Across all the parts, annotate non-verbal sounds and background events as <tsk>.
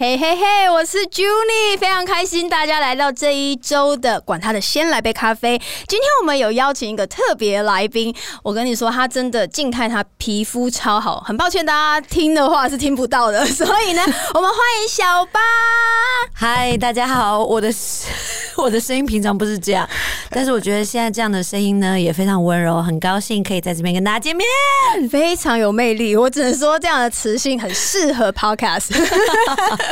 嘿嘿嘿，我是 Junie，非常开心大家来到这一周的管他的，先来杯咖啡。今天我们有邀请一个特别来宾，我跟你说，他真的静态，他皮肤超好。很抱歉，大家听的话是听不到的，所以呢，<laughs> 我们欢迎小八。嗨，大家好，我的 <laughs> 我的声音平常不是这样，但是我觉得现在这样的声音呢也非常温柔，很高兴可以在这边跟大家见面，<laughs> 非常有魅力。我只能说，这样的磁性很适合 Podcast。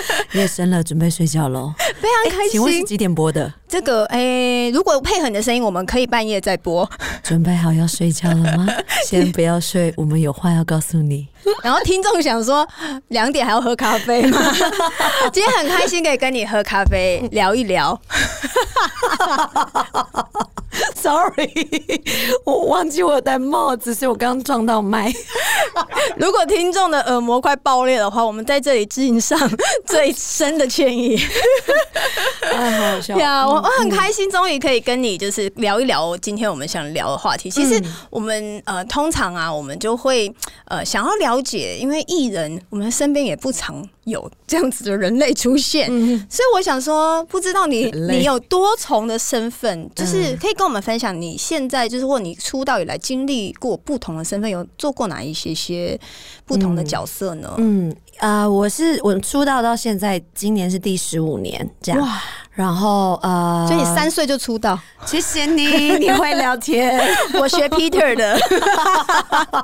<laughs> 夜深了，准备睡觉喽。非常开心。请问是几点播的？这个诶，如果配合你的声音，我们可以半夜再播。准备好要睡觉了吗？<laughs> 先不要睡，我们有话要告诉你。然后听众想说，两点还要喝咖啡吗？<laughs> 今天很开心可以跟你喝咖啡聊一聊。Sorry，我忘记我戴帽子，所以我刚刚撞到麦。<laughs> 如果听众的耳膜快爆裂的话，我们在这里致上 <laughs> 最深的歉意。哎，好好笑呀！我我很开心，终于可以跟你就是聊一聊今天我们想聊的话题。其实我们呃，通常啊，我们就会呃想要了解，因为艺人我们身边也不常有这样子的人类出现，所以我想说，不知道你你有多重的身份，就是可以跟我们分享你现在就是或你出道以来经历过不同的身份，有做过哪一些些不同的角色呢？嗯啊，我是我出道到现在，今年是第十五年，这样。哇然后呃，所以你三岁就出道，谢谢你，你会聊天，<laughs> 我学 Peter 的。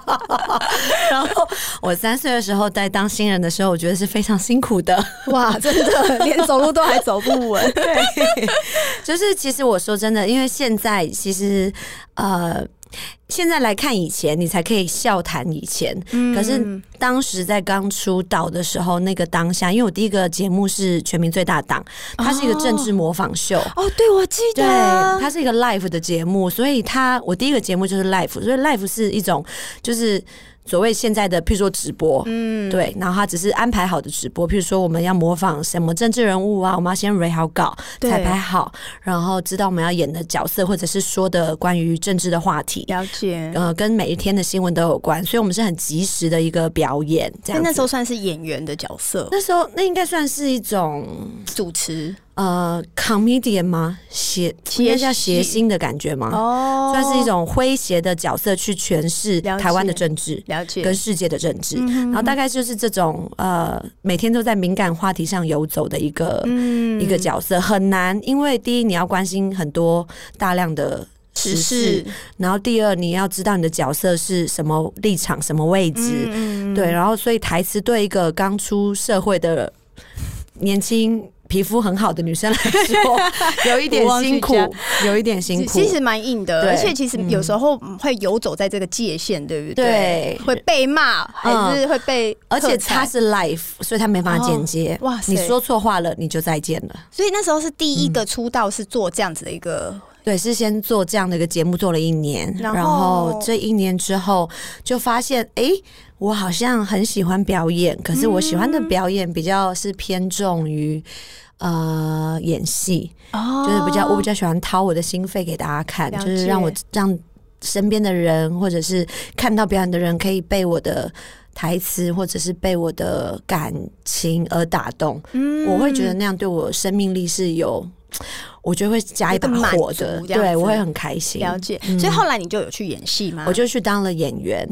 <laughs> 然后我三岁的时候在当新人的时候，我觉得是非常辛苦的，哇，真的 <laughs> 连走路都还走不稳。对，就是其实我说真的，因为现在其实呃。现在来看以前，你才可以笑谈以前。可是当时在刚出道的时候，那个当下，因为我第一个节目是《全民最大档》，它是一个政治模仿秀。哦，对，我记得，对它是一个 live 的节目，所以它我第一个节目就是 live，所以 live 是一种就是。所谓现在的，譬如说直播，嗯，对，然后他只是安排好的直播，譬如说我们要模仿什么政治人物啊，我们要先 read 好稿，彩排好，然后知道我们要演的角色或者是说的关于政治的话题，了解，呃，跟每一天的新闻都有关，所以我们是很及时的一个表演，这样。那时候算是演员的角色，那时候那应该算是一种主持。呃，comedian 吗？谐，应该叫谐星的感觉吗？哦，算是一种诙谐的角色去诠释台湾的政治，了解跟世界的政治。然后大概就是这种呃，每天都在敏感话题上游走的一个一个角色，很难。因为第一，你要关心很多大量的时事；然后第二，你要知道你的角色是什么立场、什么位置。对，然后所以台词对一个刚出社会的年轻。皮肤很好的女生来说，<laughs> 有一点辛苦，有一点辛苦，其实蛮硬的，而且其实有时候会游走在这个界限，对不对？对，会被骂，还是会被，而且他是 life，所以他没法剪接。哇，你说错话了，你就再见了。所以那时候是第一个出道，是做这样子的一个。对，是先做这样的一个节目，做了一年，然后这一年之后就发现，哎，我好像很喜欢表演，可是我喜欢的表演比较是偏重于呃演戏，就是比较我比较喜欢掏我的心肺给大家看，就是让我让身边的人或者是看到表演的人可以被我的台词或者是被我的感情而打动，我会觉得那样对我生命力是有。我觉得会加一把火的，对我会很开心。了解，所以后来你就有去演戏吗？我就去当了演员，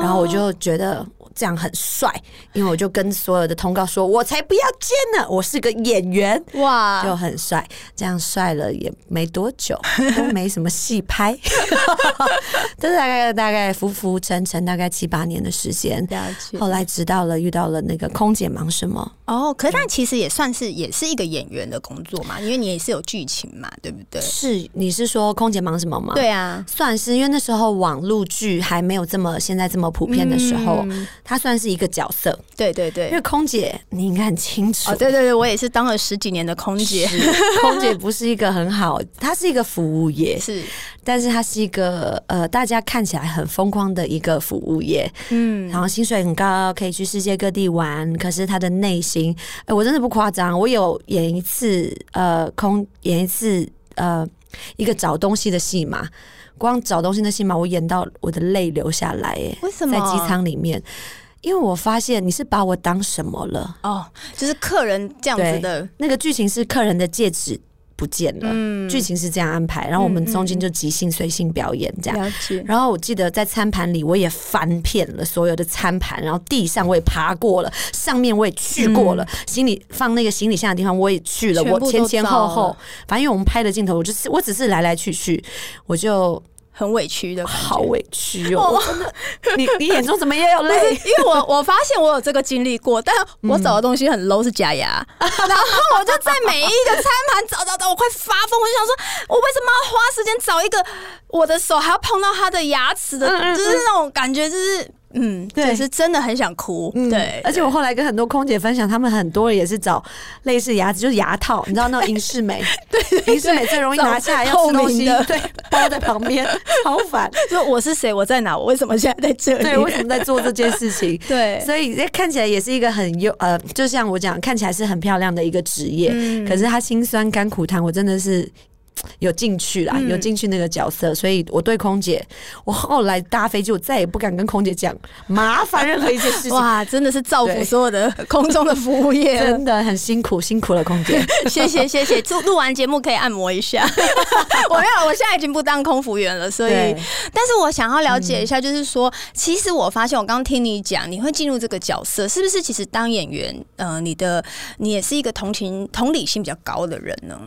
然后我就觉得。这样很帅，因为我就跟所有的通告说：“我才不要见呢，我是个演员。”哇，就很帅。这样帅了也没多久，都没什么戏拍。<laughs> 这大概大概浮浮沉沉，大概七八年的时间。后来知道了，遇到了那个空姐忙什么？哦，可是但其实也算是也是一个演员的工作嘛，因为你也是有剧情嘛，对不对？是，你是说空姐忙什么吗？对啊，算是，因为那时候网络剧还没有这么现在这么普遍的时候。她算是一个角色。对对对，因为空姐你应该很清楚。哦，对对对，我也是当了十几年的空姐。空姐不是一个很好，她是一个服务业，<laughs> 是，但是她是一个呃，大家看起来很疯狂的一个服务业。嗯，然后薪水很高，可以去世界各地玩。可是她的内心，哎，我真的不夸张，我有演一次呃空演一次呃一个找东西的戏嘛。光找东西那戏码，我演到我的泪流下来，哎，为什么？在机舱里面，因为我发现你是把我当什么了？哦，就是客人这样子的那个剧情是客人的戒指。不见了，剧情是这样安排，然后我们中间就即兴随性表演这样。然后我记得在餐盘里，我也翻遍了所有的餐盘，然后地上我也爬过了，上面我也去过了，行李放那个行李箱的地方我也去了，我前前后后，反正因为我们拍的镜头，我就是我只是来来去去，我就。很委屈的，好委屈哦！真的，你你眼中怎么也有泪？因为我我发现我有这个经历过，但我找的东西很 low，是假牙，<laughs> 然后我就在每一个餐盘找找找，我快发疯！我就想说，我为什么要花时间找一个我的手还要碰到他的牙齿的，就是那种感觉，就是。嗯，对，是真的很想哭。对，而且我后来跟很多空姐分享，他们很多人也是找类似牙齿，就是牙套，你知道那种银饰美，<laughs> 对，银饰美最容易拿下来要吃东西，对，包在旁边，<laughs> 好烦。说我是谁，我在哪，我为什么现在在这里？对，为什么在做这件事情？<laughs> 对，所以这看起来也是一个很优呃，就像我讲，看起来是很漂亮的一个职业，可是他辛酸甘苦谈，我真的是。有进去啦，有进去那个角色，所以我对空姐，我后来搭飞机，我再也不敢跟空姐讲麻烦任何一件事情。<laughs> 哇，真的是造福所有的空中的服务业，<laughs> 真的很辛苦，辛苦了空姐。谢 <laughs> 谢谢谢，录录完节目可以按摩一下。我没有，我现在已经不当空服员了，所以，但是我想要了解一下，就是说，其实我发现，我刚刚听你讲，你会进入这个角色，是不是？其实当演员，呃，你的你也是一个同情、同理心比较高的人呢？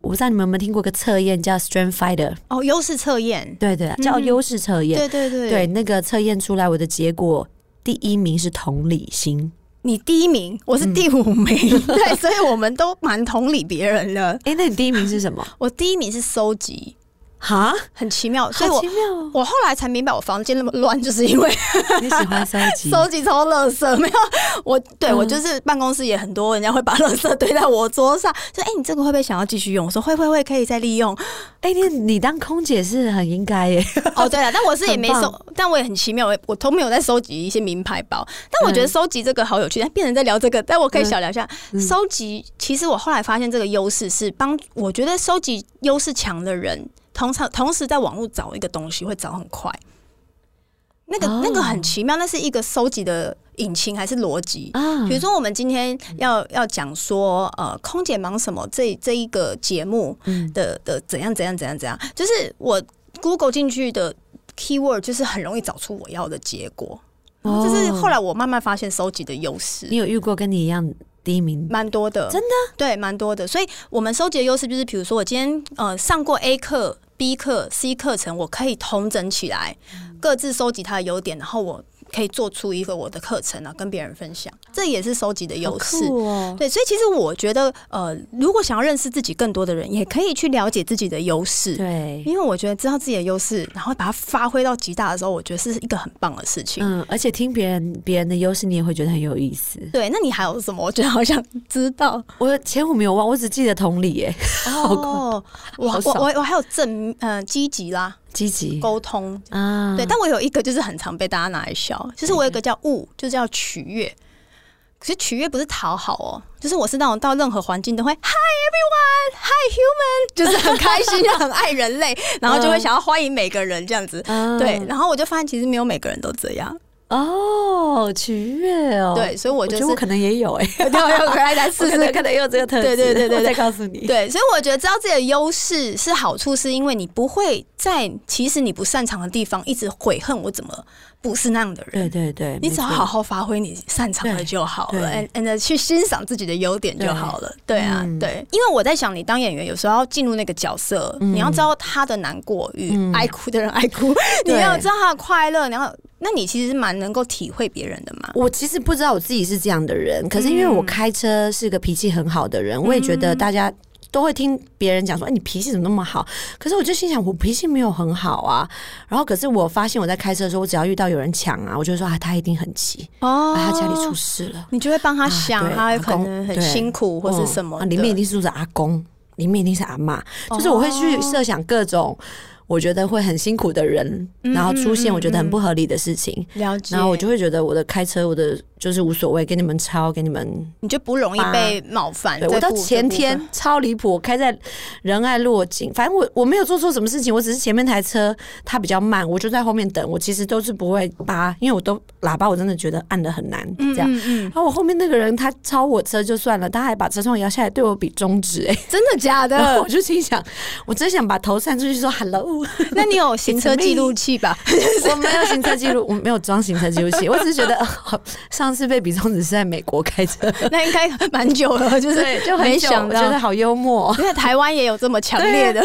我不知道你们有没有听过个测验叫 Strength Fighter 哦，优势测验，对对，叫优势测验，对对对，对那个测验出来，我的结果第一名是同理心，你第一名，我是第五名，<laughs> 对，所以我们都蛮同理别人的。哎，那你第一名是什么？<laughs> 我第一名是收集。哈，很奇妙，所以我我后来才明白，我房间那么乱，就是因为 <laughs> 你喜欢收集 <laughs> 收集超垃圾。没有，我对我就是办公室也很多人家会把垃圾堆在我桌上，就：“哎，你这个会不会想要继续用？”我说：“会会会，可以再利用。”哎，你你当空姐是很应该耶。哦，对了，但我是也没收，但我也很奇妙，我我都没有在收集一些名牌包。但我觉得收集这个好有趣，但变成在聊这个，但我可以小聊一下收集。其实我后来发现，这个优势是帮，我觉得收集优势强的人。通常同时在网络找一个东西会找很快，那个那个很奇妙，那是一个收集的引擎还是逻辑？比如说我们今天要要讲说，呃，空姐忙什么？这这一个节目的的怎样怎样怎样怎样？就是我 Google 进去的 keyword 就是很容易找出我要的结果。就是后来我慢慢发现收集的优势。你有遇过跟你一样？第一名蛮多的，真的对，蛮多的。所以，我们收集的优势就是，比如说，我今天呃上过 A 课、B 课、C 课程，我可以同整起来，各自收集它的优点，然后我。可以做出一个我的课程啊，跟别人分享，这也是收集的优势。对，所以其实我觉得，呃，如果想要认识自己更多的人，也可以去了解自己的优势。对，因为我觉得知道自己的优势，然后把它发挥到极大的时候，我觉得是一个很棒的事情。嗯，而且听别人别人的优势，你也会觉得很有意思。对，那你还有什么？我觉得好想知道。我前五没有忘，我只记得同理。耶。哦，<laughs> 我我我我还有正嗯积极啦。积极。沟通。啊，对，但我有一个就是很常被大家拿来笑，就是我有个叫物，就是叫取悦。可是取悦不是讨好哦，就是我是那种到任何环境都会 Hi everyone，Hi human，<laughs> 就是很开心，就很爱人类，然后就会想要欢迎每个人这样子。对，然后我就发现其实没有每个人都这样。哦，取悦哦，对，所以我觉得我可能也有哎，要要可爱来试试，<laughs> 可能也有这个特质，对对对对，再告诉你，对，所以我觉得知道自己的优势是好处，是因为你不会在其实你不擅长的地方一直悔恨我怎么不是那样的人，对对对，你只要好好发挥你擅长的就好了，and and 去欣赏自己的优点就好了，对啊，对，因为我在想，你当演员有时候要进入那个角色，你要知道他的难过与爱哭的人爱哭，<laughs> 你要知道他的快乐，然后。那你其实蛮能够体会别人的嘛？我其实不知道我自己是这样的人，可是因为我开车是个脾气很好的人，我也觉得大家都会听别人讲说，哎，你脾气怎么那么好？可是我就心想，我脾气没有很好啊。然后可是我发现我在开车的时候，我只要遇到有人抢啊，我就说啊，他一定很急哦，他家里出事了，你就会帮他想，他可能很辛苦或是什么，里面一定是住着阿公，里面一定是阿妈，就是我会去设想各种。我觉得会很辛苦的人，然后出现我觉得很不合理的事情，了解，然后我就会觉得我的开车，我的就是无所谓，给你们抄，给你们，你就不容易被冒犯。我到前天超离谱，我开在仁爱落井，反正我我没有做错什么事情，我只是前面台车它比较慢，我就在后面等，我其实都是不会扒，因为我都喇叭我真的觉得按的很难，这样。然后我后面那个人他超我车就算了，他还把车窗摇下来对我比中指，哎，真的假的？<laughs> 我就心想，我真想把头散出去说 hello。<laughs> 那你有行车记录器吧？<laughs> 我没有行车记录，我没有装行车记录器。我只是觉得上次被比中指是在美国开车，<laughs> 那应该蛮久了，<laughs> 就是就很想觉得好幽默。<laughs> 因为台湾也有这么强烈的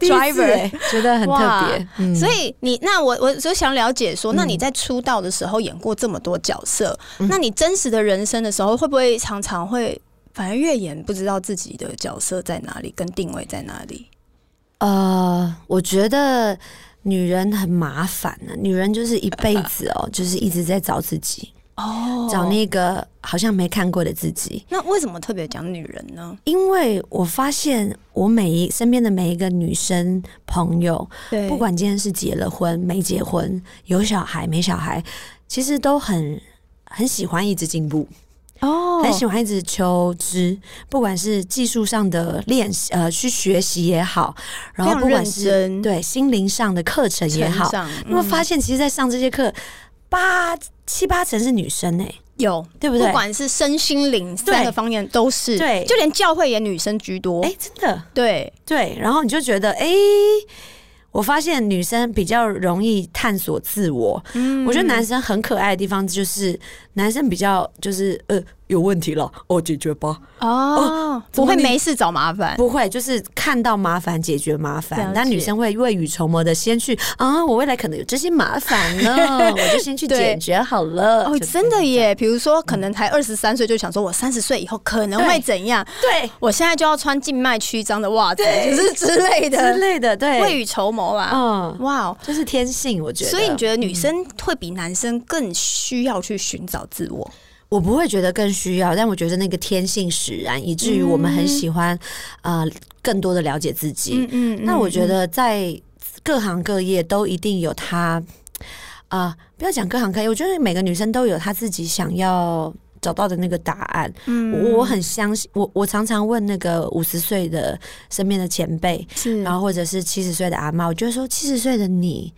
driver，觉得很特别。所以你那我我就想了解说，那你在出道的时候演过这么多角色，那你真实的人生的时候，会不会常常会反而越演不知道自己的角色在哪里，跟定位在哪里？呃，我觉得女人很麻烦呢。女人就是一辈子哦，就是一直在找自己哦，找那个好像没看过的自己。那为什么特别讲女人呢？因为我发现我每一身边的每一个女生朋友，不管今天是结了婚没结婚，有小孩没小孩，其实都很很喜欢一直进步。哦，很喜欢一直求知，不管是技术上的练习，呃，去学习也好，然后不管是对心灵上的课程也好，因为发现其实，在上这些课，八七八成是女生哎，有对不对？不管是身心灵三个方面都是，对，就连教会也女生居多，哎，真的，对对，然后你就觉得，哎。我发现女生比较容易探索自我，嗯，我觉得男生很可爱的地方就是男生比较就是呃。有问题了，哦，解决吧。哦，不会没事找麻烦，不会，就是看到麻烦解决麻烦。那女生会未雨绸缪的先去啊，我未来可能有这些麻烦呢，<laughs> 我就先去解决好了。哦，真的耶！比如说，可能才二十三岁就想说，我三十岁以后可能会怎样？对，我现在就要穿静脉曲张的袜子，就是 <laughs> 之类的之类的。对，未雨绸缪啊。嗯，哇，这是天性，我觉得。所以你觉得女生会比男生更需要去寻找自我？我不会觉得更需要，但我觉得那个天性使然，以至于我们很喜欢呃更多的了解自己。嗯嗯，那我觉得在各行各业都一定有他啊，不要讲各行各业，我觉得每个女生都有她自己想要找到的那个答案。嗯，我很相信，我我常常问那个五十岁的身边的前辈，然后或者是七十岁的阿妈，我就说七十岁的你。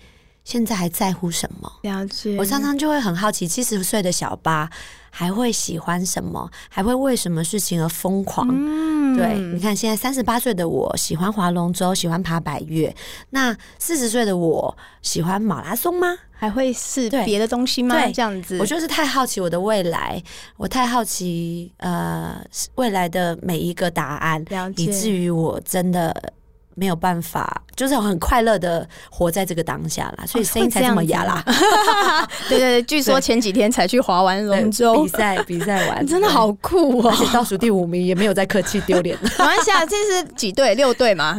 现在还在乎什么？了解。我常常就会很好奇，七十岁的小八还会喜欢什么？还会为什么事情而疯狂？嗯，对。你看，现在三十八岁的我喜欢划龙舟，喜欢爬百越。那四十岁的我喜欢马拉松吗？还会是别的东西吗？这样子，我就是太好奇我的未来，我太好奇呃未来的每一个答案，以至于我真的。没有办法，就是很快乐的活在这个当下啦，所以声音才这么哑啦。<laughs> 对对对，据说前几天才去划完龙舟比赛，<laughs> 比赛完真的好酷哦，而且倒数第五名也没有在客气丢脸。<laughs> 马来西亚这是几队？六队嘛，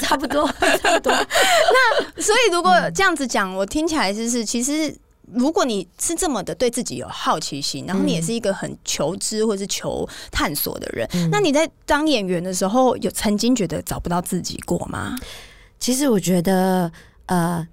差不多，差不多。那所以如果这样子讲，我听起来就是其实。如果你是这么的对自己有好奇心，然后你也是一个很求知或是求探索的人，那你在当演员的时候，有曾经觉得找不到自己过吗？其实我觉得，呃，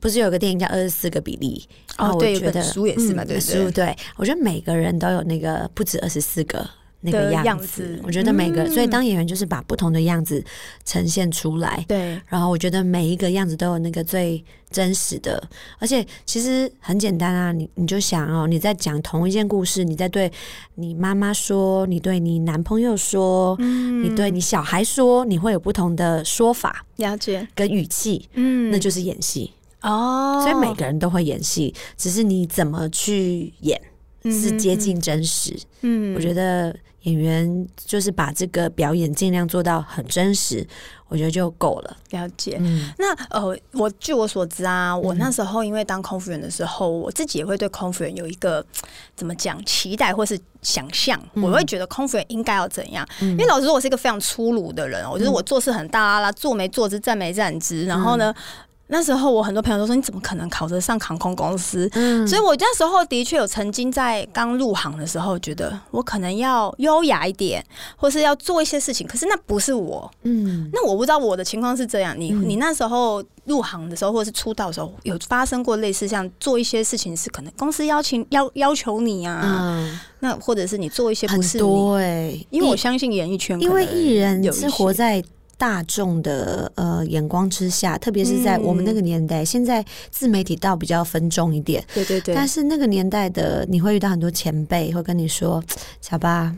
不是有个电影叫《二十四个比例》哦，对，觉得书也是嘛，对书对，我觉得每个人都有那个不止二十四个。那个样子，我觉得每个，所以当演员就是把不同的样子呈现出来。对，然后我觉得每一个样子都有那个最真实的，而且其实很简单啊，你你就想哦，你在讲同一件故事，你在对你妈妈说，你对你男朋友说，你对你小孩说，你会有不同的说法，了解跟语气，嗯，那就是演戏哦。所以每个人都会演戏，只是你怎么去演是接近真实。嗯，我觉得。演员就是把这个表演尽量做到很真实，我觉得就够了。了解。那呃，我据我所知啊，我那时候因为当空服员的时候，我自己也会对空服员有一个怎么讲期待或是想象，我会觉得空服员应该要怎样。因为老实说，我是一个非常粗鲁的人，我觉得我做事很大啦，做没做之，站没站之，然后呢。那时候我很多朋友都说你怎么可能考得上航空公司？嗯，所以我那时候的确有曾经在刚入行的时候觉得我可能要优雅一点，或是要做一些事情，可是那不是我。嗯，那我不知道我的情况是这样。你你那时候入行的时候，或者是出道的时候，有发生过类似像做一些事情是可能公司邀请要要求你啊？嗯，那或者是你做一些不是多哎，因为我相信演艺圈，因为艺人是活在。大众的呃眼光之下，特别是在我们那个年代，现在自媒体倒比较分众一点。对对对。但是那个年代的，你会遇到很多前辈会跟你说：“小巴，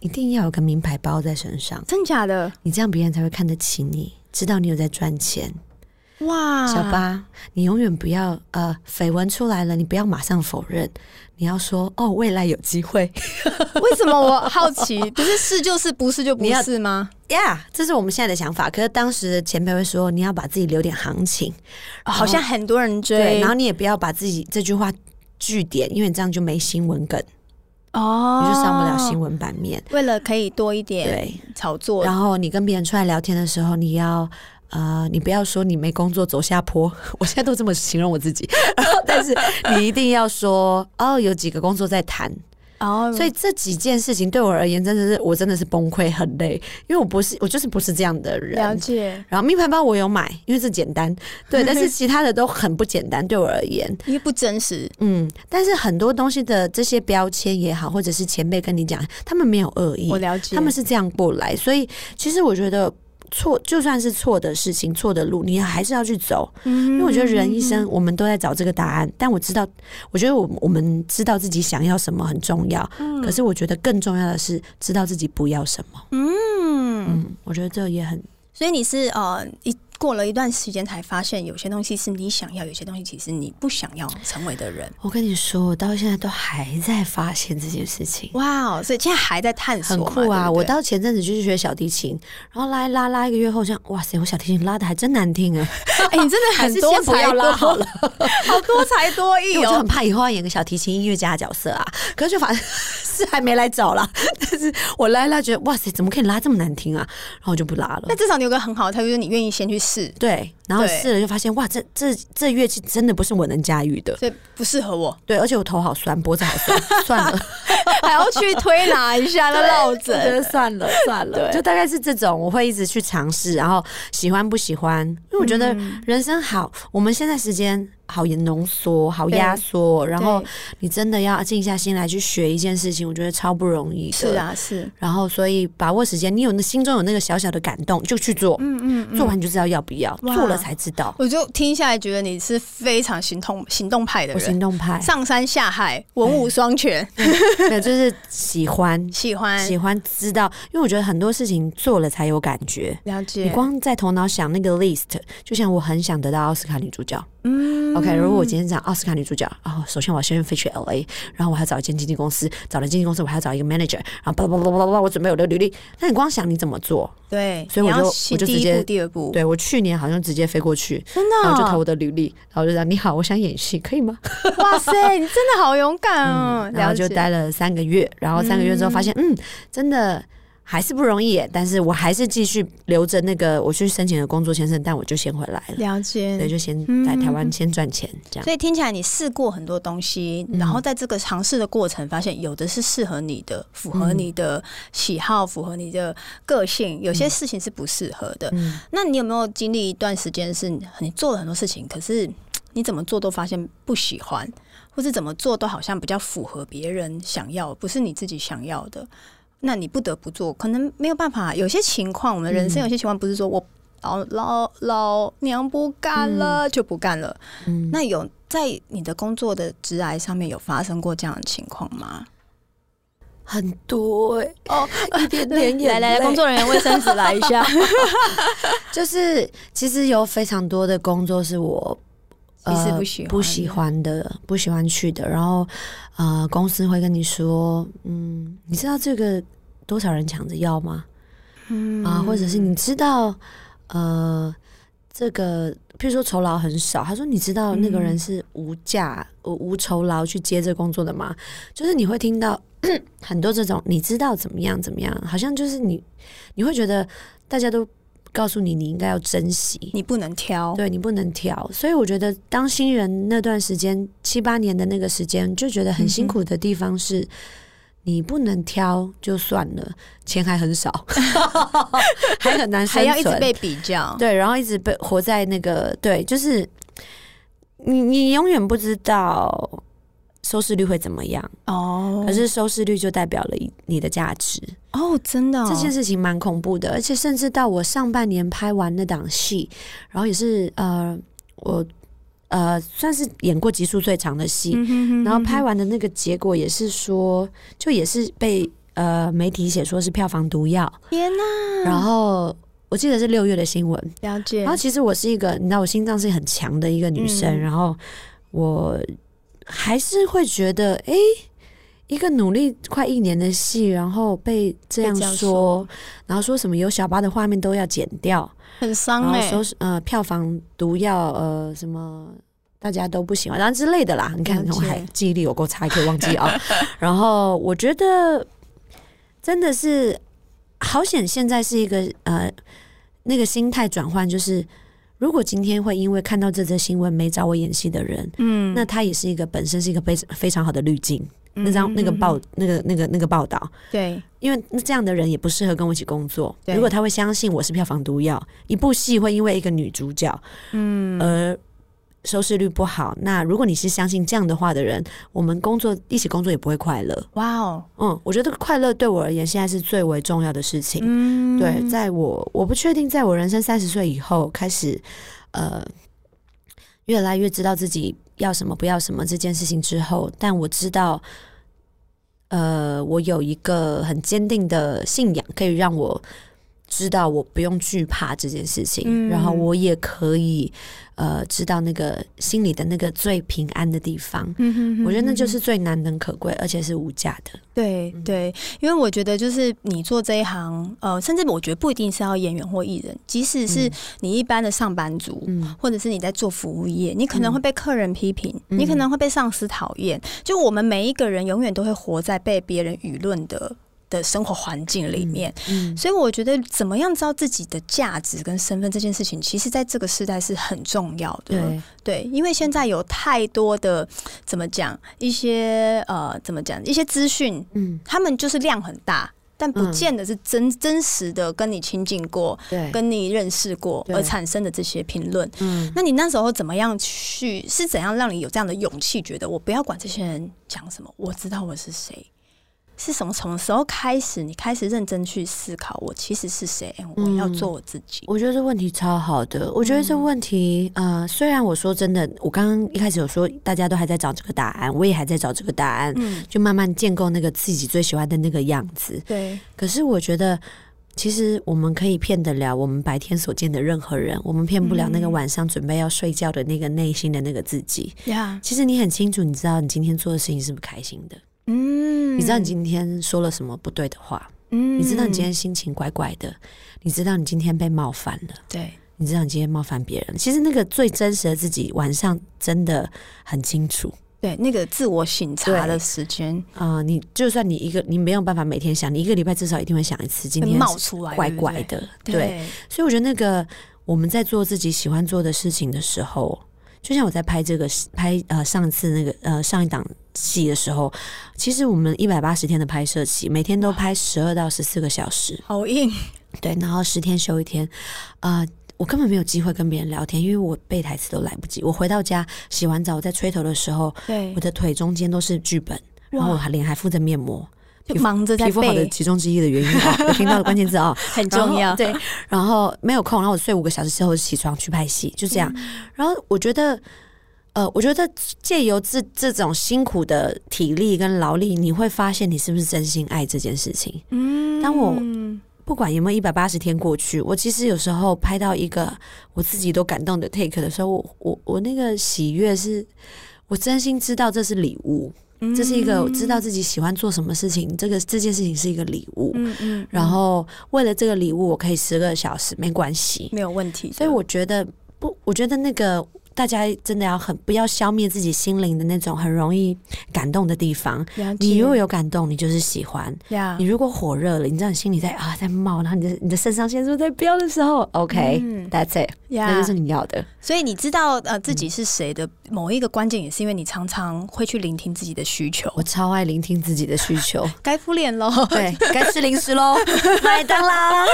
一定要有个名牌包在身上。”真假的？你这样别人才会看得起你，知道你有在赚钱。哇！小巴，你永远不要呃，绯闻出来了，你不要马上否认，你要说哦，未来有机会。<laughs> 为什么我好奇？不是是就是，不是就不是吗？呀，这是我们现在的想法。可是当时前辈会说，你要把自己留点行情，好像很多人追。然后你也不要把自己这句话据点，因为你这样就没新闻梗哦，你就上不了新闻版面。为了可以多一点对炒作，然后你跟别人出来聊天的时候，你要呃，你不要说你没工作走下坡，<laughs> 我现在都这么形容我自己。<laughs> 但是你一定要说哦，有几个工作在谈。哦，所以这几件事情对我而言，真的是我真的是崩溃，很累，因为我不是我就是不是这样的人。了解。然后名牌包我有买，因为这简单，对，<laughs> 但是其他的都很不简单，对我而言，因为不真实。嗯，但是很多东西的这些标签也好，或者是前辈跟你讲，他们没有恶意，我了解，他们是这样过来，所以其实我觉得。错就算是错的事情、错的路，你还是要去走。因为我觉得人一生我们都在找这个答案，但我知道，我觉得我我们知道自己想要什么很重要。可是我觉得更重要的是知道自己不要什么。嗯嗯，我觉得这也很。所以你是呃一。过了一段时间才发现，有些东西是你想要，有些东西其实你不想要成为的人。我跟你说，我到现在都还在发现这件事情。哇哦！所以现在还在探索，很酷啊！我到前阵子就去学小提琴，然后拉一拉拉一个月后，像哇塞，我小提琴拉的还真难听哎！<laughs> 哎，你真的很多才多好了，好多才多艺。哦我就很怕以后要演个小提琴音乐家的角色啊，可是就反正是还没来找啦。但是我拉一拉，觉得哇塞，怎么可以拉这么难听啊？然后我就不拉了。那至少你有个很好的态度，就是你愿意先去。是，对，然后试了就发现，哇，这这这乐器真的不是我能驾驭的，这不适合我。对，而且我头好酸，脖子好酸，算了，<laughs> 还要去推拿一下，那落枕，算了算了，<laughs> 就大概是这种，我会一直去尝试，然后喜欢不喜欢，因为我觉得人生好，我们现在时间。好浓缩，好压缩，然后你真的要静下心来去学一件事情，我觉得超不容易。是啊，是。然后，所以把握时间，你有那心中有那个小小的感动，就去做。嗯嗯，做完就知道要不要，做了才知道。我就听下来，觉得你是非常行动行动派的人，行动派，上山下海，文武双全。没有，就是喜欢喜欢喜欢知道，因为我觉得很多事情做了才有感觉。了解。你光在头脑想那个 list，就像我很想得到奥斯卡女主角。嗯，OK。如果我今天讲奥斯卡女主角，然后首先我要先飞去 LA，然后我还要找一间经纪公司，找了经纪公司，我还要找一个 manager，然后叭叭叭叭叭叭，我准备我的履历。那你光想你怎么做？对，所以我就我就直接第二步。对我去年好像直接飞过去，真的，然后就投我的履历，然后就讲你好，我想演戏，可以吗？哇塞，你真的好勇敢哦！然后就待了三个月，然后三个月之后发现，嗯，真的。还是不容易，但是我还是继续留着那个我去申请的工作签证，但我就先回来了。了解，对，就先在台湾先赚钱这样。所以听起来你试过很多东西，然后在这个尝试的过程，发现有的是适合你的，符合你的喜好，符合你的个性；有些事情是不适合的。那你有没有经历一段时间，是你做了很多事情，可是你怎么做都发现不喜欢，或是怎么做都好像比较符合别人想要，不是你自己想要的？那你不得不做，可能没有办法。有些情况，我们人生有些情况不是说我老老老娘不干了就不干了。嗯，那有在你的工作的职涯上面有发生过这样的情况吗？很多哎哦，<laughs> 一点点来来来，工作人员卫生纸来一下。<laughs> 就是其实有非常多的工作是我。呃不喜不喜欢的，不喜欢去的。然后，呃，公司会跟你说，嗯，你知道这个多少人抢着要吗？嗯啊，或者是你知道呃这个，譬如说酬劳很少，他说你知道那个人是无价无无酬劳去接这工作的吗？就是你会听到 <coughs> 很多这种，你知道怎么样怎么样，好像就是你你会觉得大家都。告诉你，你应该要珍惜，你不能挑，对你不能挑。所以我觉得，当新人那段时间七八年的那个时间，就觉得很辛苦的地方是，你不能挑就算了，钱还很少，<laughs> 还很难，还要一直被比较，对，然后一直被活在那个对，就是你你永远不知道。收视率会怎么样？哦，可是收视率就代表了你的价值哦，真的，这件事情蛮恐怖的，而且甚至到我上半年拍完那档戏，然后也是呃，我呃算是演过集数最长的戏，然后拍完的那个结果也是说，就也是被呃媒体写说是票房毒药，天哪！然后我记得是六月的新闻，了解。然后其实我是一个，你知道我心脏是很强的一个女生，然后我。还是会觉得，哎，一个努力快一年的戏，然后被这样说，然后说什么有小巴的画面都要剪掉，很伤哎。说呃票房毒药，呃什么大家都不喜欢，然后之类的啦。你看，我还记忆力有够差，可以忘记啊。<laughs> 然后我觉得真的是好险，现在是一个呃那个心态转换，就是。如果今天会因为看到这则新闻没找我演戏的人，嗯，那他也是一个本身是一个非非常好的滤镜。那张那个报那个那个那个报道，对，因为那这样的人也不适合跟我一起工作。如果他会相信我是票房毒药，一部戏会因为一个女主角，嗯，而。收视率不好，那如果你是相信这样的话的人，我们工作一起工作也不会快乐。哇哦，嗯，我觉得快乐对我而言现在是最为重要的事情。嗯，对，在我我不确定，在我人生三十岁以后开始，呃，越来越知道自己要什么不要什么这件事情之后，但我知道，呃，我有一个很坚定的信仰，可以让我知道我不用惧怕这件事情，然后我也可以。呃，知道那个心里的那个最平安的地方，嗯我觉得那就是最难能可贵，而且是无价的。对对，因为我觉得就是你做这一行，呃，甚至我觉得不一定是要演员或艺人，即使是你一般的上班族，嗯，或者是你在做服务业，你可能会被客人批评，你可能会被上司讨厌，就我们每一个人永远都会活在被别人舆论的。的生活环境里面，所以我觉得怎么样知道自己的价值跟身份这件事情，其实在这个时代是很重要的。对，对，因为现在有太多的怎么讲一些呃，怎么讲一些资讯，嗯，他们就是量很大，但不见得是真真实的跟你亲近过，对，跟你认识过而产生的这些评论。嗯，那你那时候怎么样去？是怎样让你有这样的勇气，觉得我不要管这些人讲什么，我知道我是谁。是什么？从时候开始，你开始认真去思考，我其实是谁？我要做我自己。我觉得这问题超好的。我觉得这问题，呃，虽然我说真的，我刚刚一开始有说，大家都还在找这个答案，我也还在找这个答案，嗯，就慢慢建构那个自己最喜欢的那个样子。对。可是我觉得，其实我们可以骗得了我们白天所见的任何人，我们骗不了那个晚上准备要睡觉的那个内心的那个自己。呀，其实你很清楚，你知道你今天做的事情是不开心的。嗯，你知道你今天说了什么不对的话？嗯，你知道你今天心情怪怪的，你知道你今天被冒犯了，对，你知道你今天冒犯别人。其实那个最真实的自己，晚上真的很清楚。对，那个自我醒察的时间啊，你就算你一个，你没有办法每天想，你一个礼拜至少一定会想一次。今天冒出来怪怪的，对。所以我觉得那个我们在做自己喜欢做的事情的时候。就像我在拍这个拍呃上次那个呃上一档戏的时候，其实我们一百八十天的拍摄期，每天都拍十二到十四个小时，好硬。对，然后十天休一天，啊，我根本没有机会跟别人聊天，因为我背台词都来不及。我回到家洗完澡在吹头的时候，对，我的腿中间都是剧本，然后我还脸还敷着面膜。就忙着在皮肤好的其中之一的原因啊，<laughs> 我听到的关键字啊，很重要。对，然后没有空，然后我睡五个小时之后起床去拍戏，就这样。然后我觉得，呃，我觉得借由这这种辛苦的体力跟劳力，你会发现你是不是真心爱这件事情。嗯，当我不管有没有一百八十天过去，我其实有时候拍到一个我自己都感动的 take 的时候，我我我那个喜悦是，我真心知道这是礼物。这是一个知道自己喜欢做什么事情，这个这件事情是一个礼物。嗯嗯，然后为了这个礼物，我可以十个小时没关系，没有问题。所以我觉得不，我觉得那个。大家真的要很不要消灭自己心灵的那种很容易感动的地方。你如果有感动，你就是喜欢。你如果火热了，你知道你心里在啊在冒，然后你的你的肾上腺素在飙的时候，OK，That's it，那就是你要的。所以你知道呃自己是谁的某一个关键，也是因为你常常会去聆听自己的需求。我超爱聆听自己的需求。<laughs> 该敷脸喽，对，<laughs> 该吃零食喽，<laughs> 麦当劳。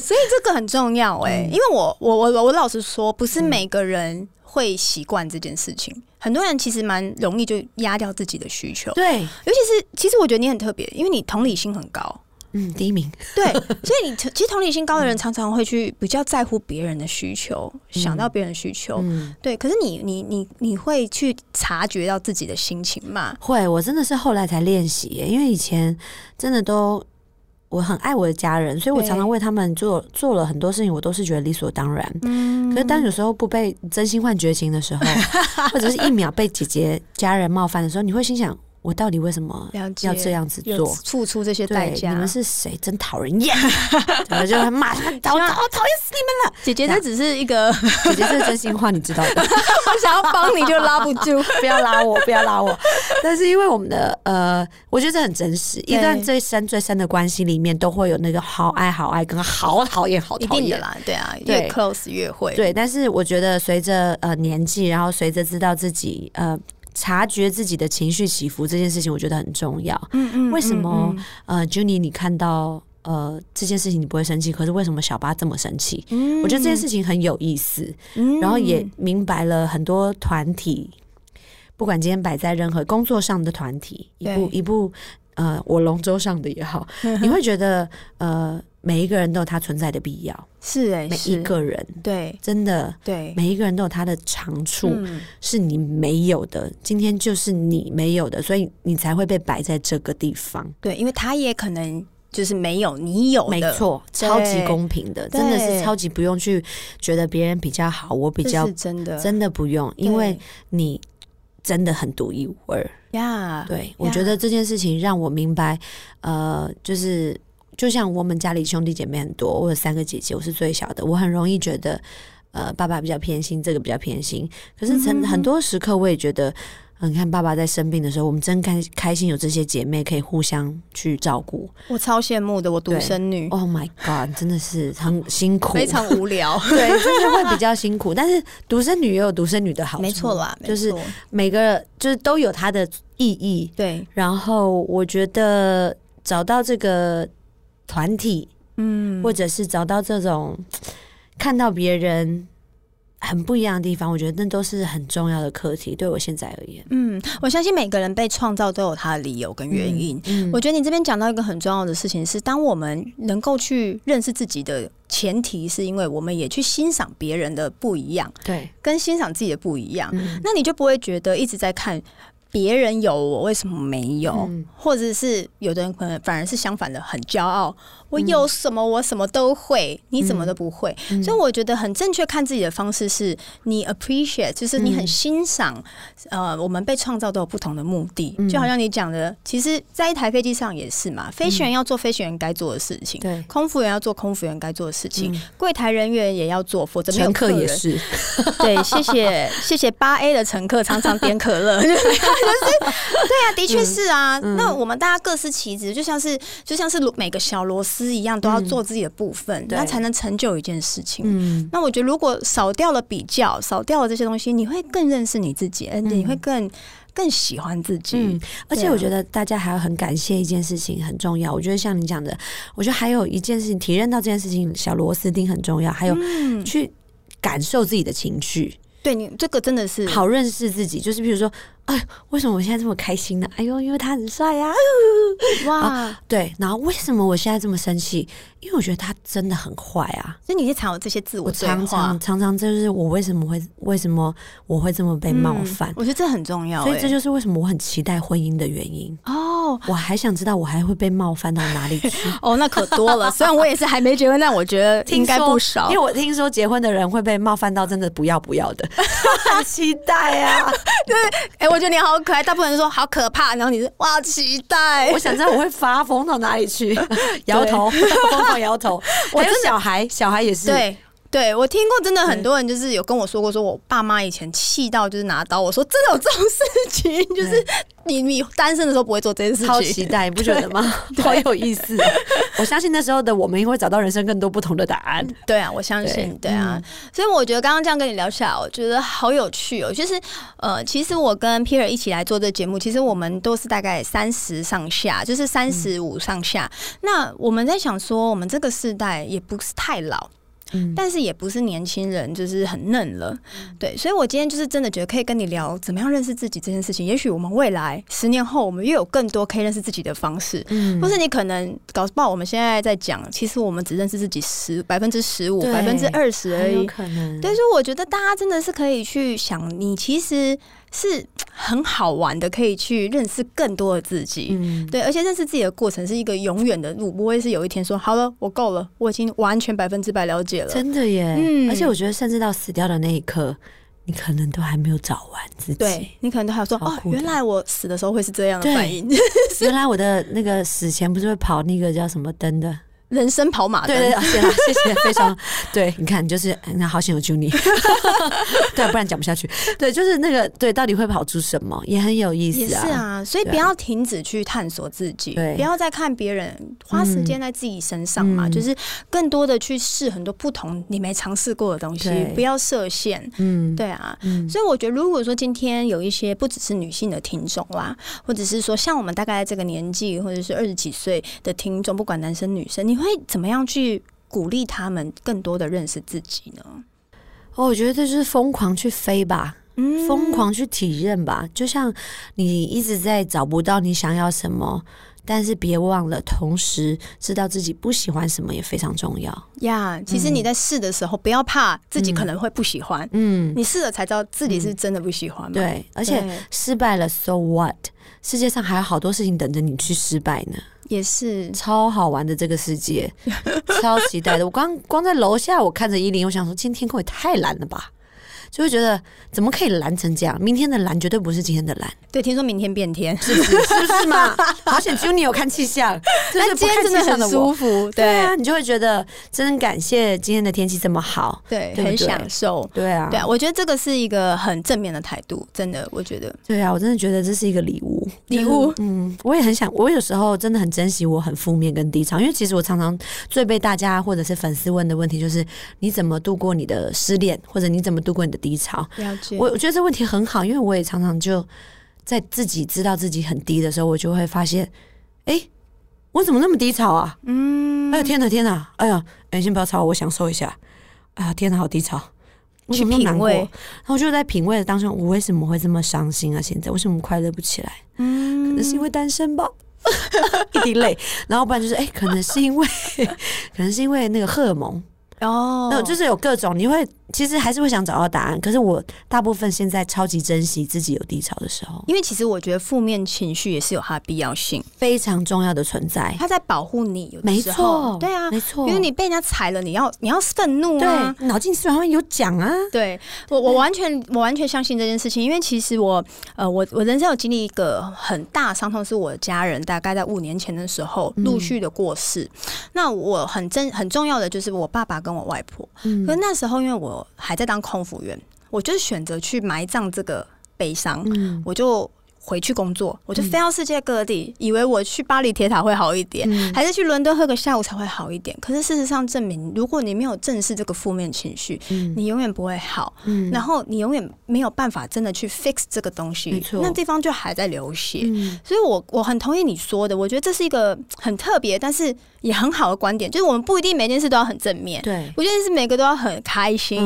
所以这个很重要哎，因为我我我我老实说，不是每个人。会习惯这件事情，很多人其实蛮容易就压掉自己的需求。对，尤其是其实我觉得你很特别，因为你同理心很高。嗯，第一名。对，所以你其实同理心高的人常常会去比较在乎别人的需求，想到别人的需求。嗯，对。可是你你你你会去察觉到自己的心情吗？会，我真的是后来才练习，因为以前真的都。我很爱我的家人，所以我常常为他们做做了很多事情，我都是觉得理所当然。嗯，可是当有时候不被真心换绝情的时候，<laughs> 或者是一秒被姐姐家人冒犯的时候，你会心想。我到底为什么要这样子做？付出这些代价？你们是谁？真讨人厌！<laughs> 我就骂他，讨讨讨厌死你们了！姐姐，这只是一个姐姐，这是真心话，你知道的。<laughs> 我想要帮你就拉不住，<laughs> 不要拉我，不要拉我。但是因为我们的呃，我觉得这很真实。一段最深最深的关系里面，都会有那个好爱好爱跟好讨厌好讨厌的啦。对啊，越 close 越会。对，但是我觉得随着呃年纪，然后随着知道自己呃。察觉自己的情绪起伏这件事情，我觉得很重要。嗯嗯，为什么呃，Junie 你看到呃这件事情你不会生气，可是为什么小八这么生气？嗯，我觉得这件事情很有意思。嗯，然后也明白了很多团体，不管今天摆在任何工作上的团体，一部一部呃，我龙舟上的也好，<laughs> 你会觉得呃。每一个人都有他存在的必要，是哎，每一个人。对，真的对，每一个人都有他的长处，是你没有的。今天就是你没有的，所以你才会被摆在这个地方。对，因为他也可能就是没有你有，没错，超级公平的，真的是超级不用去觉得别人比较好，我比较真的。真的不用，因为你真的很独一无二。呀。对，我觉得这件事情让我明白，呃，就是。就像我们家里兄弟姐妹很多，我有三个姐姐，我是最小的，我很容易觉得，呃，爸爸比较偏心，这个比较偏心。可是很很多时刻，我也觉得，你看爸爸在生病的时候，我们真开开心，有这些姐妹可以互相去照顾。我超羡慕的，我独生女。Oh my god，真的是很 <laughs> 辛苦，非常无聊。对，就是会比 <laughs> 较辛苦。但是独生女也有独生女的好，没错啦，就是每个就是都有它的意义。对，然后我觉得找到这个。团体，嗯，或者是找到这种 <tsk> 看到别人很不一样的地方，我觉得那都是很重要的课题。对我现在而言，嗯，我相信每个人被创造都有他的理由跟原因。我觉得你这边讲到一个很重要的事情是，当我们能够去认识自己的前提，是因为我们也去欣赏别人的不一样，对，跟欣赏自己的不一样，那你就不会觉得一直在看。别人有我为什么没有？或者是有的人可能反而是相反的，很骄傲。我有什么我什么都会，你怎么都不会。所以我觉得很正确看自己的方式是你 appreciate，就是你很欣赏。呃，我们被创造都有不同的目的，就好像你讲的，其实在一台飞机上也是嘛。飞行员要做飞行员该做的事情，对；空服员要做空服员该做的事情，柜台人员也要做，否则乘客也是。<laughs> 对，谢谢谢谢八 A 的乘客常常点可乐。<laughs> 是，对啊，的确是啊。那我们大家各司其职，就像是就像是每个小螺丝一样，都要做自己的部分，那才能成就一件事情。嗯，那我觉得如果少掉了比较，少掉了这些东西，你会更认识你自己，你会更更喜欢自己。嗯，而且我觉得大家还要很感谢一件事情很重要。我觉得像你讲的，我觉得还有一件事情，体认到这件事情小螺丝钉很重要，还有去感受自己的情绪。对你这个真的是好认识自己，就是比如说。哎，为什么我现在这么开心呢？哎呦，因为他很帅呀！哇，<laughs> 对，然后为什么我现在这么生气？因为我觉得他真的很坏啊！所以你是常有这些自我常常常常就是我为什么会为什么我会这么被冒犯？我觉得这很重要，所以这就是为什么我很期待婚姻的原因。哦，哦，我还想知道我还会被冒犯到哪里去。<laughs> 哦，那可多了。虽然我也是还没结婚，但我觉得应该不少。<laughs> 因为我听说结婚的人会被冒犯到，真的不要不要的。很期待啊！对，哎，我觉得你好可爱。大部分人说好可怕，然后你是哇期待。我想知道我会发疯到哪里去，摇头，疯狂摇头。<laughs> 我有小孩，小孩也是。对。对，我听过，真的很多人就是有跟我说过，说我爸妈以前气到就是拿刀。我说真的有这种事情，就是你你单身的时候不会做这件事情。超期待，你不觉得吗？<laughs> 好有意思。我相信那时候的我们会找到人生更多不同的答案。对啊，我相信，对啊。所以我觉得刚刚这样跟你聊起来，我觉得好有趣哦。就是呃，其实我跟 Peter 一起来做这节目，其实我们都是大概三十上下，就是三十五上下。那我们在想说，我们这个世代也不是太老。但是也不是年轻人，就是很嫩了，对，所以我今天就是真的觉得可以跟你聊怎么样认识自己这件事情。也许我们未来十年后，我们又有更多可以认识自己的方式，嗯，或是你可能搞不好我们现在在讲，其实我们只认识自己十百分之十五、百分之二十而已，可能。所以，我觉得大家真的是可以去想，你其实。是很好玩的，可以去认识更多的自己。嗯，对，而且认识自己的过程是一个永远的路，不会是有一天说好了，我够了，我已经完全百分之百了解了。真的耶，嗯，而且我觉得，甚至到死掉的那一刻，你可能都还没有找完自己。对你可能都还说哦，原来我死的时候会是这样的反应。<laughs> 原来我的那个死前不是会跑那个叫什么灯的？人生跑马灯，对对，<laughs> 谢谢谢，非常对。你看，就是那好险有 Juni，<laughs> 对，不然讲不下去。对，就是那个对，到底会跑出什么，也很有意思啊。是啊，所以不要停止去探索自己，不要再看别人，花时间在自己身上嘛。就是更多的去试很多不同你没尝试过的东西，不要设限。嗯，对啊。所以我觉得，如果说今天有一些不只是女性的听众啦，或者是说像我们大概这个年纪，或者是二十几岁的听众，不管男生女生，你。你会怎么样去鼓励他们更多的认识自己呢？哦，我觉得这就是疯狂去飞吧，嗯，疯狂去体验吧。就像你一直在找不到你想要什么，但是别忘了，同时知道自己不喜欢什么也非常重要呀。其实你在试的时候，不要怕自己可能会不喜欢，嗯，你试了才知道自己是真的不喜欢。对，而且失败了，so what？世界上还有好多事情等着你去失败呢。也是超好玩的这个世界，超期待的。我刚光在楼下，我看着依林，我想说，今天天空也太蓝了吧。就会觉得怎么可以蓝成这样？明天的蓝绝对不是今天的蓝。对，听说明天变天，是不是？是不是嘛？<laughs> 好险，只有你有看气象，但今天真的很舒服。对啊，你就会觉得真感谢今天的天气这么好，对，很享受。对啊，对啊，我觉得这个是一个很正面的态度，真的，我觉得。对啊，我真的觉得这是一个礼物，礼物。嗯，我也很想，我有时候真的很珍惜我很负面跟低潮，因为其实我常常最被大家或者是粉丝问的问题就是你怎么度过你的失恋，或者你怎么度过你的低潮。我我觉得这问题很好，因为我也常常就在自己知道自己很低的时候，我就会发现，哎，我怎么那么低潮啊？嗯，哎呀天哪天哪，哎呀，哎先不要吵，我享受一下。哎呀天哪，好低潮，去品味。然后就在品味的当中，我为什么会这么伤心啊？现在为什么快乐不起来？嗯，可能是因为单身吧，<laughs> 一滴泪。然后不然就是，哎，可能是因为，<laughs> 可能是因为那个荷尔蒙。哦，那就是有各种，你会。其实还是会想找到答案，可是我大部分现在超级珍惜自己有低潮的时候，因为其实我觉得负面情绪也是有它的必要性，非常重要的存在。它在保护你，没错，对啊，没错。因为你被人家踩了，你要你要愤怒啊，脑筋急转弯有讲啊。对我，我完全我完全相信这件事情，因为其实我呃，我我人生有经历一个很大伤痛，是我的家人大概在五年前的时候陆续的过世。那我很真很重要的就是我爸爸跟我外婆，可是那时候因为我还在当空。服员，我就是选择去埋葬这个悲伤，我就。回去工作，我就飞到世界各地，以为我去巴黎铁塔会好一点，还是去伦敦喝个下午才会好一点。可是事实上证明，如果你没有正视这个负面情绪，你永远不会好。然后你永远没有办法真的去 fix 这个东西，那地方就还在流血。所以，我我很同意你说的，我觉得这是一个很特别，但是也很好的观点，就是我们不一定每件事都要很正面。对，我觉得是每个都要很开心。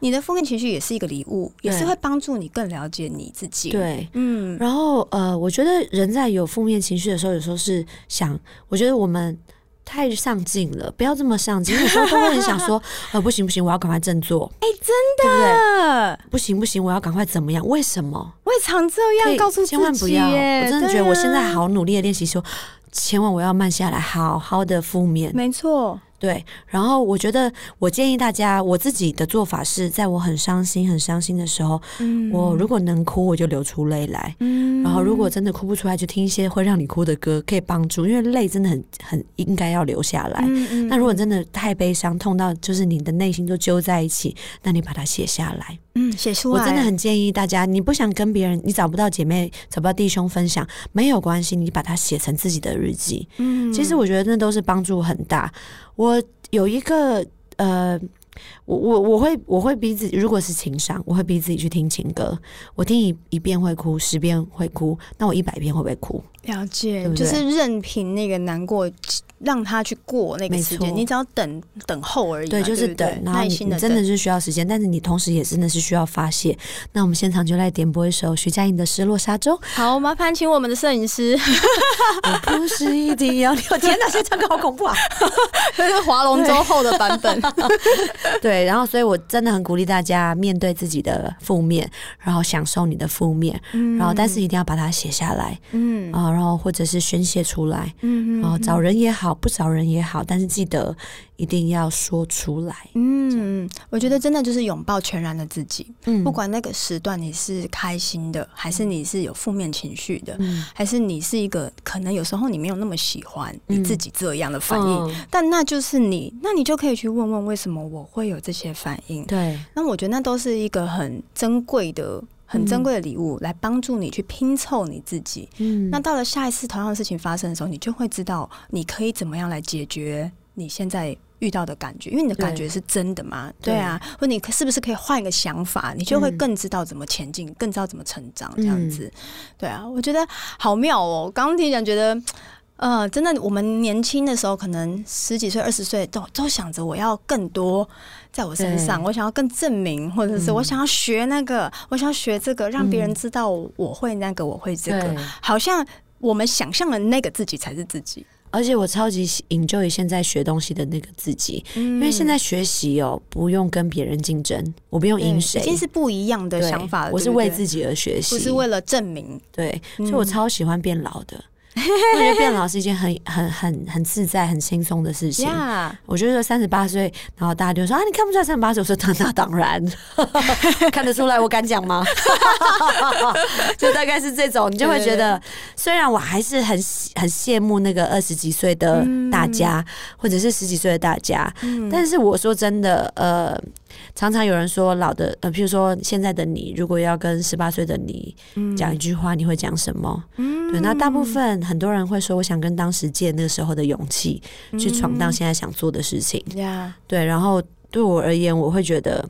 你的负面情绪也是一个礼物，也是会帮助你更了解你自己。对，嗯，然后。呃，我觉得人在有负面情绪的时候，有时候是想，我觉得我们太上进了，不要这么上进。有时候都会很想说，呃，不行不行，我要赶快振作。哎，真的，不行不行，我要赶快怎么样？为什么？我也常这样告诉自己，千万不要。我真的觉得我现在好努力的练习，说千万我要慢下来，好好的负面。没错。对，然后我觉得，我建议大家，我自己的做法是在我很伤心、很伤心的时候，我如果能哭，我就流出泪来。后如果真的哭不出来，就听一些会让你哭的歌，可以帮助。因为泪真的很很应该要流下来。嗯那如果真的太悲伤、痛到就是你的内心都揪在一起，那你把它写下来。嗯，写出来。我真的很建议大家，你不想跟别人，你找不到姐妹、找不到弟兄分享，没有关系，你把它写成自己的日记。嗯，其实我觉得那都是帮助很大。我有一个呃，我我我会我会逼自己，如果是情商，我会逼自己去听情歌。我听一一遍会哭，十遍会哭，那我一百遍会不会哭？了解，就是任凭那个难过。让他去过那个时间，你只要等等候而已。对，就是等，耐心的，真的是需要时间，但是你同时也真的是需要发泄。那我们现场就来点播一首徐佳莹的《失落沙洲》。<laughs> 好，麻烦请我们的摄影师。我不是一定要你，<laughs> 天哪，这唱歌好恐怖啊！<laughs> 这是划龙舟后的版本。对，然后所以我真的很鼓励大家面对自己的负面，然后享受你的负面，然后但是一定要把它写下来，嗯啊，然后或者是宣泄出来，嗯，然后找人也好。不找人也好，但是记得一定要说出来。嗯，我觉得真的就是拥抱全然的自己。嗯，不管那个时段你是开心的，还是你是有负面情绪的，还是你是一个可能有时候你没有那么喜欢你自己这样的反应，但那就是你，那你就可以去问问为什么我会有这些反应。对，那我觉得那都是一个很珍贵的。很珍贵的礼物，来帮助你去拼凑你自己。嗯，那到了下一次同样的事情发生的时候，你就会知道你可以怎么样来解决你现在遇到的感觉，因为你的感觉是真的嘛？对啊，或你是不是可以换一个想法，你就会更知道怎么前进，更知道怎么成长这样子。对啊，我觉得好妙哦！刚刚听讲觉得。呃，真的，我们年轻的时候，可能十几岁、二十岁，都都想着我要更多在我身上，我想要更证明，或者是我想要学那个，我想要学这个，让别人知道我会那个，我会这个，好像我们想象的那个自己才是自己。而且我超级 enjoy 现在学东西的那个自己，因为现在学习哦，不用跟别人竞争，我不用赢谁，已经是不一样的想法。我是为自己而学习，不是为了证明。对，所以我超喜欢变老的。我觉得变老是一件很很很很自在、很轻松的事情。我觉得三十八岁，然后大家就说啊，你看不出来三十八岁。我说那当然，<laughs> 看得出来，我敢讲吗？<laughs> 就大概是这种，你就会觉得，虽然我还是很很羡慕那个二十几岁的大家，或者是十几岁的大家，但是我说真的，呃。常常有人说老的呃，譬如说现在的你，如果要跟十八岁的你讲一句话，你会讲什么？嗯，对，那大部分很多人会说，我想跟当时借那个时候的勇气去闯荡现在想做的事情。对，然后对我而言，我会觉得。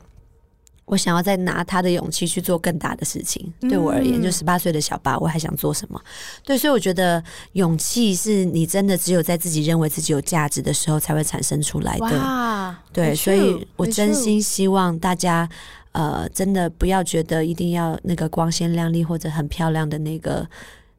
我想要再拿他的勇气去做更大的事情。对我而言，就十八岁的小八，我还想做什么？对，所以我觉得勇气是你真的只有在自己认为自己有价值的时候才会产生出来的。对，所以我真心希望大家，呃，真的不要觉得一定要那个光鲜亮丽或者很漂亮的那个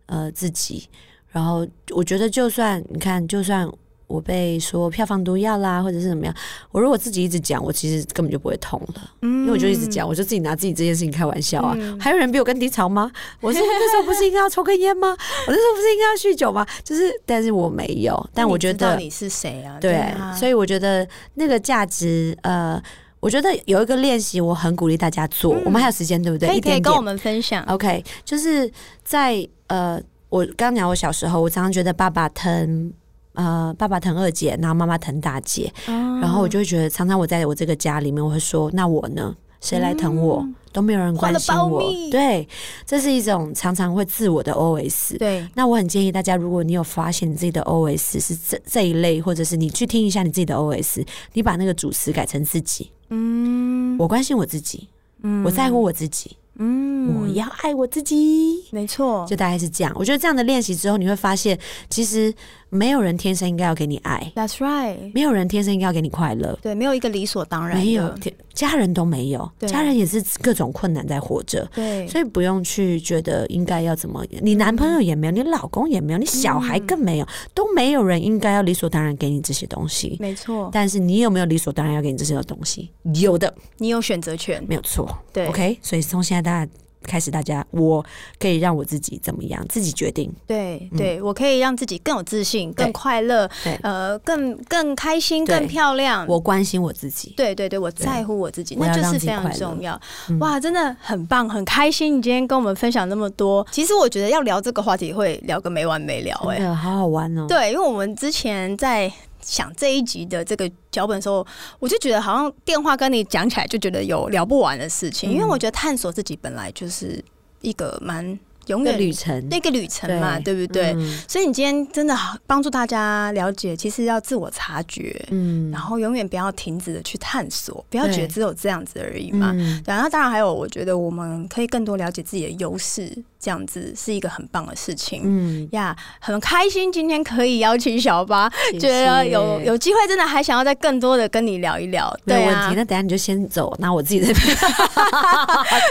呃自己。然后我觉得，就算你看，就算。我被说票房毒药啦，或者是怎么样？我如果自己一直讲，我其实根本就不会痛了，嗯因为我就一直讲，我就自己拿自己这件事情开玩笑啊。还有人比我更低潮吗？我是那时候不是应该要抽根烟吗？我那时候不是应该要酗酒吗？就是，但是我没有。但我觉得你是谁啊？对，所以我觉得那个价值，呃，我觉得有一个练习，我很鼓励大家做。我们还有时间，对不对？可以跟我们分享。OK，就是在呃，我刚讲我小时候，我常常觉得爸爸疼。呃，爸爸疼二姐，然后妈妈疼大姐，然后我就会觉得，常常我在我这个家里面，我会说，那我呢？谁来疼我？都没有人关心我。对，这是一种常常会自我的 OS。对，那我很建议大家，如果你有发现你自己的 OS 是这这一类，或者是你去听一下你自己的 OS，你把那个主词改成自己。嗯，我关心我自己，嗯，我在乎我自己。嗯，我要爱我自己，没错，就大概是这样。我觉得这样的练习之后，你会发现，其实，没有人天生应该要给你爱，That's right，没有人天生应该要给你快乐，对，没有一个理所当然，没有家人都没有，家人也是各种困难在活着，对，所以不用去觉得应该要怎么，你男朋友也没有，你老公也没有，你小孩更没有，都没有人应该要理所当然给你这些东西，没错。但是你有没有理所当然要给你这些东西？有的，你有选择权，没有错。对，OK，所以从现在大家。开始，大家我可以让我自己怎么样，自己决定。对，对我可以让自己更有自信、更快乐，呃，更更开心、更漂亮。我关心我自己。对对对，我在乎我自己，那就是非常重要。哇，真的很棒，很开心！你今天跟我们分享那么多，其实我觉得要聊这个话题会聊个没完没了，哎，好好玩哦。对，因为我们之前在。想这一集的这个脚本的时候，我就觉得好像电话跟你讲起来就觉得有聊不完的事情，因为我觉得探索自己本来就是一个蛮。永远旅程，那个旅程嘛，对不对？所以你今天真的好帮助大家了解，其实要自我察觉，嗯，然后永远不要停止的去探索，不要觉得只有这样子而已嘛。然后当然还有，我觉得我们可以更多了解自己的优势，这样子是一个很棒的事情。嗯呀，很开心今天可以邀请小八，觉得有有机会，真的还想要再更多的跟你聊一聊。没问题，那等下你就先走，那我自己这边。<laughs>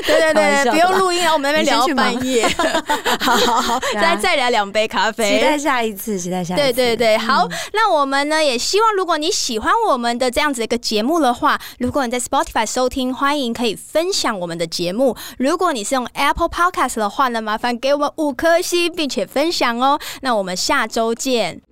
对对对，<laughs> 不用录音啊，我们那边聊半夜。<laughs> 好好好，再再来两杯咖啡，期待下一次，期待下一次。对对对，好，那我们呢也希望，如果你喜欢我们的这样子一个节目的话，如果你在 Spotify 收听，欢迎可以分享我们的节目。如果你是用 Apple Podcast 的话呢，麻烦给我们五颗星，并且分享哦。那我们下周见。